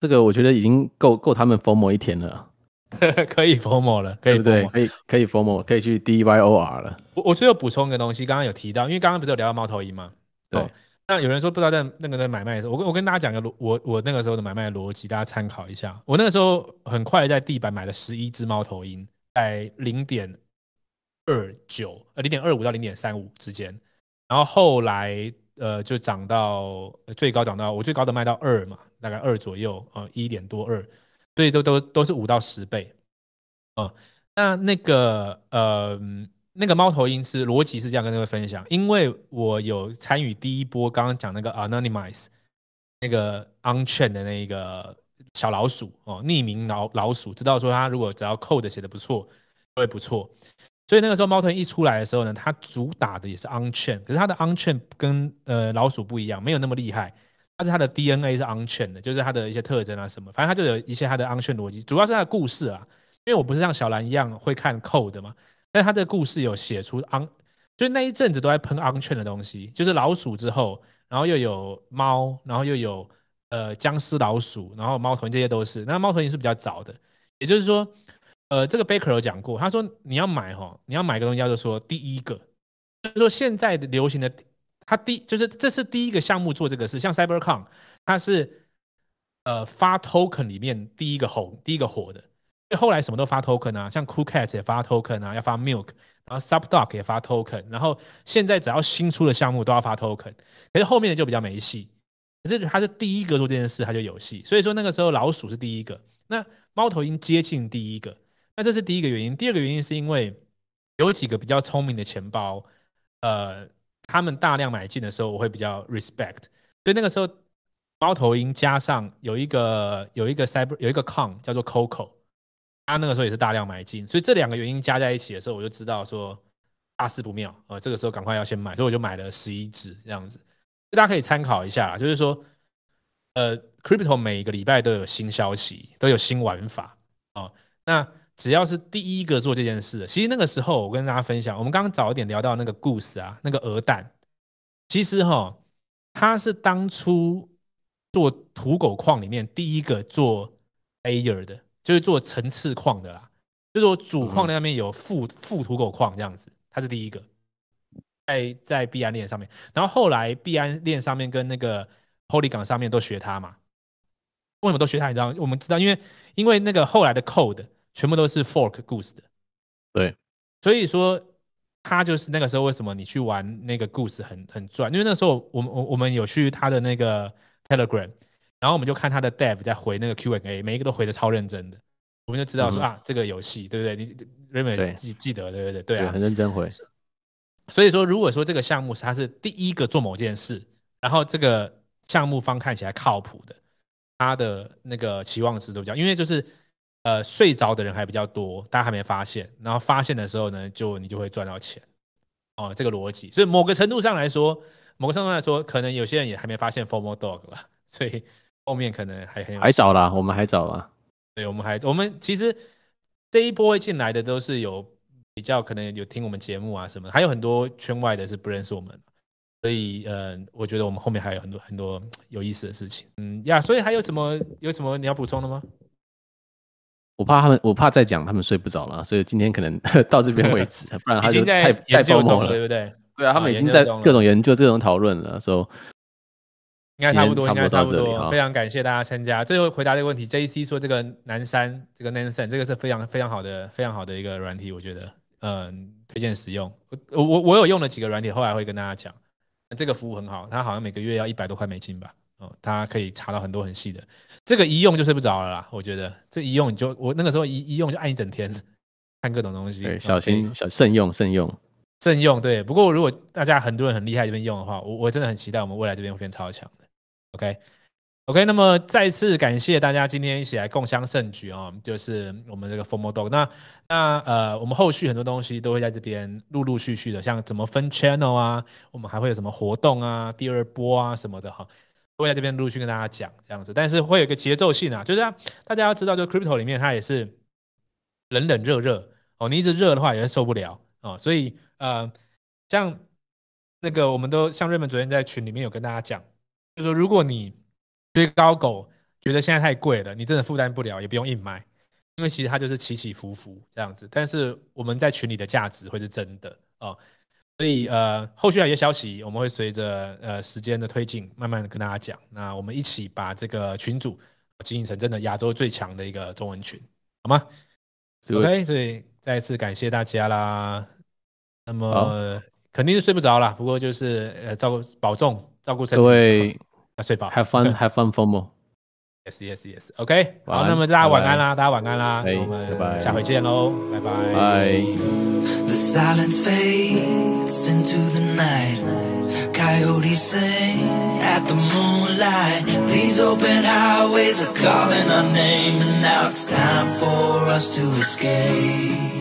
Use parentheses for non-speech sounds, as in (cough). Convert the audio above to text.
这个我觉得已经够够他们 FOMO 一天了，(laughs) 可以 FOMO 了，可以对不对？可以可以 FOMO，可以去 DYOR 了。我我最后补充一个东西，刚刚有提到，因为刚刚不是有聊到猫头鹰吗？对。哦那有人说不知道在那个在买卖的时候，我跟我跟大家讲个逻，我我那个时候的买卖逻辑，大家参考一下。我那个时候很快在地板买了十一只猫头鹰，在零点二九呃零点二五到零点三五之间，然后后来呃就涨到最高涨到我最高的卖到二嘛，大概二左右呃一点多二，所以都都都是五到十倍，哦，那那个呃。那个猫头鹰是逻辑是这样跟各位分享，因为我有参与第一波刚刚讲那个 anonymize 那个 unchain 的那个小老鼠哦，匿名老老鼠，知道说它如果只要 code 写的不错，会不错。所以那个时候猫头鹰一出来的时候呢，它主打的也是 unchain，可是它的 unchain 跟呃老鼠不一样，没有那么厉害，但是它的 DNA 是 unchain 的，就是它的一些特征啊什么，反正它就有一些它的 unchain 逻辑，主要是它的故事啊，因为我不是像小兰一样会看 code 嘛。但是它的故事有写出 on，就那一阵子都在喷 on-chain 的东西，就是老鼠之后，然后又有猫，然后又有呃僵尸老鼠，然后猫头鹰这些都是。那猫头鹰是比较早的，也就是说，呃，这个 Baker 有讲过，他说你要买哈，你要买个东西叫做说第一个，就是说现在的流行的，他第就是这是第一个项目做这个事，像 CyberCon，它是呃发 token 里面第一个红，第一个火的。后来什么都发 token 啊，像 Cool Cat 也发 token 啊，要发 Milk，然后 Subdoc 也发 token，然后现在只要新出的项目都要发 token，可是后面的就比较没戏。可是他是第一个做这件事，他就有戏。所以说那个时候老鼠是第一个，那猫头鹰接近第一个，那这是第一个原因。第二个原因是因为有几个比较聪明的钱包，呃，他们大量买进的时候，我会比较 respect。所以那个时候猫头鹰加上有一个有一个 cyber 有一个 con 叫做 Coco。他那个时候也是大量买进，所以这两个原因加在一起的时候，我就知道说大事不妙啊，这个时候赶快要先买，所以我就买了十一只这样子，大家可以参考一下，就是说，呃，Crypto 每一个礼拜都有新消息，都有新玩法啊。那只要是第一个做这件事的，其实那个时候我跟大家分享，我们刚刚早一点聊到那个故事啊，那个鹅蛋，其实哈，他是当初做土狗矿里面第一个做 ayer 的。就是做层次矿的啦，就是说主矿那边有副副土狗矿这样子，它是第一个，在在币安链上面，然后后来币安链上面跟那个 Polygon 上面都学他嘛，为什么都学他？你知道？我们知道，因为因为那个后来的 code 全部都是 fork Goose 的，对，所以说他就是那个时候为什么你去玩那个 Goose 很很赚？因为那时候我们我我们有去他的那个 Telegram。然后我们就看他的 Dev 在回那个 Q&A，每一个都回的超认真的，我们就知道说、嗯、啊，这个游戏对不对？你 Raymond 记记得对不对？对啊，很认真回。所以说，如果说这个项目是他是第一个做某件事，然后这个项目方看起来靠谱的，他的那个期望值都比较，因为就是呃睡着的人还比较多，大家还没发现，然后发现的时候呢，就你就会赚到钱哦，这个逻辑。所以某个程度上来说，某个程度上来说，可能有些人也还没发现 formal Dog 了，(laughs) 所以。后面可能还很有，还早啦，我们还早啦。对，我们还我们其实这一波进来的都是有比较可能有听我们节目啊什么，还有很多圈外的是不认识我们，所以呃，我觉得我们后面还有很多很多有意思的事情。嗯呀，所以还有什么有什么你要补充的吗？我怕他们，我怕再讲他们睡不着了，所以今天可能 (laughs) 到这边为止，(laughs) 不然他就太太疯狂了，对不对？对啊，他们已经在各种研究、各种讨论了，说。应该差不多，应该差不多。非常感谢大家参加。最后回答这个问题，JC 说这个南山，这个 Nansen，这个是非常非常好的、非常好的一个软体，我觉得，嗯，推荐使用。我我我有用了几个软体，后来会跟大家讲。这个服务很好，它好像每个月要一百多块美金吧？哦，它可以查到很多很细的。这个一用就睡不着了啦，我觉得这一用你就我那个时候一一用就按一整天，看各种东西。对，小心小慎用慎用慎用。对，不过如果大家很多人很厉害这边用的话，我我真的很期待我们未来这边会变超强的。OK，OK，、那么再次感谢大家今天一起来共襄盛举啊、哦！就是我们这个 Formal Dog，那那呃，我们后续很多东西都会在这边陆陆续续的，像怎么分 channel 啊，我们还会有什么活动啊，第二波啊什么的哈，都会在这边陆续跟大家讲这样子。但是会有一个节奏性啊，就是大家要知道，就 Crypto 里面它也是冷冷热热哦，你一直热的话也会受不了哦。所以呃，像那个我们都像 Raymond 昨天在群里面有跟大家讲。就是说，如果你追高狗觉得现在太贵了，你真的负担不了，也不用硬买，因为其实它就是起起伏伏这样子。但是我们在群里的价值会是真的哦，所以呃，后续还有一些消息，我们会随着呃时间的推进，慢慢的跟大家讲。那我们一起把这个群组经营成真的亚洲最强的一个中文群，好吗？OK，所以再一次感谢大家啦。那么肯定是睡不着了，不过就是呃照顾保重，照顾身体，各位要睡饱。Have fun，Have (laughs) fun for more。Yes，Yes，Yes，OK。好，那么大家晚安啦，大家晚安啦，我们下回见喽，拜拜。拜。The silence fades into the night. Coyotes sing at the moonlight. These open highways are calling our name, and now it's time for us to escape.